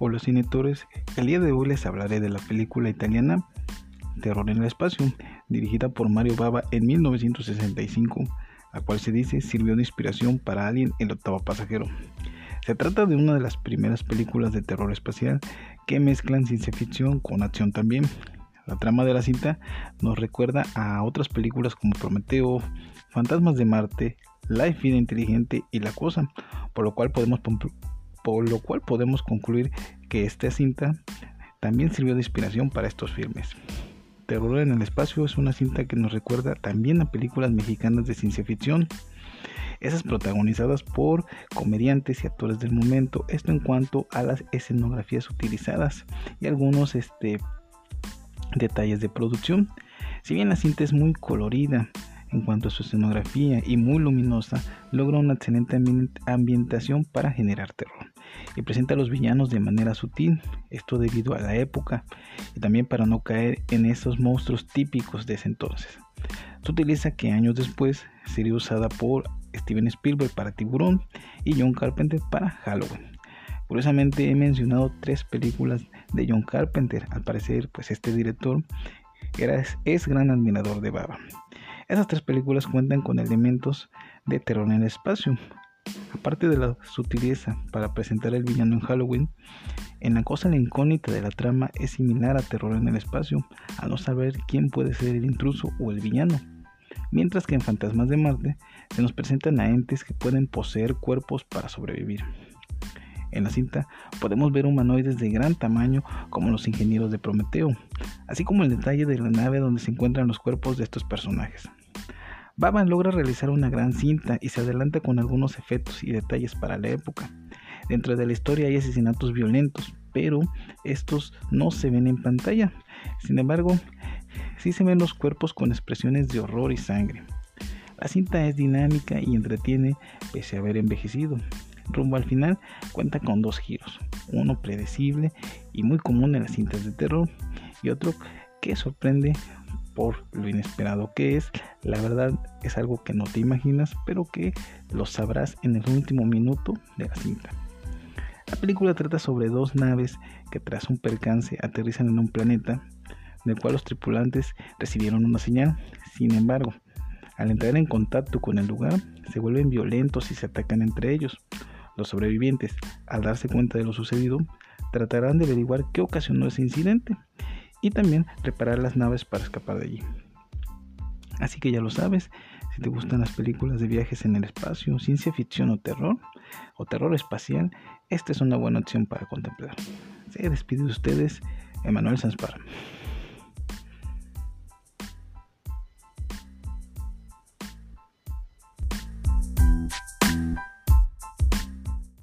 Hola Cinetores, el día de hoy les hablaré de la película italiana Terror en el Espacio, dirigida por Mario Bava en 1965, la cual se dice sirvió de inspiración para Alien el octavo pasajero. Se trata de una de las primeras películas de terror espacial que mezclan ciencia ficción con acción también. La trama de la cinta nos recuerda a otras películas como Prometeo, Fantasmas de Marte, Life Vida Inteligente y La Cosa, por lo cual podemos por lo cual podemos concluir que esta cinta también sirvió de inspiración para estos filmes. Terror en el espacio es una cinta que nos recuerda también a películas mexicanas de ciencia ficción, esas protagonizadas por comediantes y actores del momento, esto en cuanto a las escenografías utilizadas y algunos este, detalles de producción. Si bien la cinta es muy colorida, en cuanto a su escenografía y muy luminosa, logra una excelente ambientación para generar terror y presenta a los villanos de manera sutil, esto debido a la época y también para no caer en esos monstruos típicos de ese entonces. Se utiliza que años después sería usada por Steven Spielberg para Tiburón y John Carpenter para Halloween. Curiosamente he mencionado tres películas de John Carpenter, al parecer pues este director es gran admirador de Baba. Esas tres películas cuentan con elementos de terror en el espacio. Aparte de la sutileza para presentar el villano en Halloween, en la cosa la incógnita de la trama es similar a terror en el espacio, a no saber quién puede ser el intruso o el villano. Mientras que en Fantasmas de Marte se nos presentan a entes que pueden poseer cuerpos para sobrevivir. En la cinta podemos ver humanoides de gran tamaño como los ingenieros de Prometeo, así como el detalle de la nave donde se encuentran los cuerpos de estos personajes. Baban logra realizar una gran cinta y se adelanta con algunos efectos y detalles para la época. Dentro de la historia hay asesinatos violentos, pero estos no se ven en pantalla. Sin embargo, sí se ven los cuerpos con expresiones de horror y sangre. La cinta es dinámica y entretiene pese a haber envejecido. Rumbo al final cuenta con dos giros, uno predecible y muy común en las cintas de terror y otro que sorprende por lo inesperado que es. La verdad es algo que no te imaginas, pero que lo sabrás en el último minuto de la cinta. La película trata sobre dos naves que tras un percance aterrizan en un planeta, del cual los tripulantes recibieron una señal. Sin embargo, al entrar en contacto con el lugar, se vuelven violentos y se atacan entre ellos. Los sobrevivientes, al darse cuenta de lo sucedido, tratarán de averiguar qué ocasionó ese incidente y también reparar las naves para escapar de allí. Así que ya lo sabes, si te gustan las películas de viajes en el espacio, ciencia ficción o terror, o terror espacial, esta es una buena opción para contemplar. Se despide de ustedes, Emanuel Sanspar.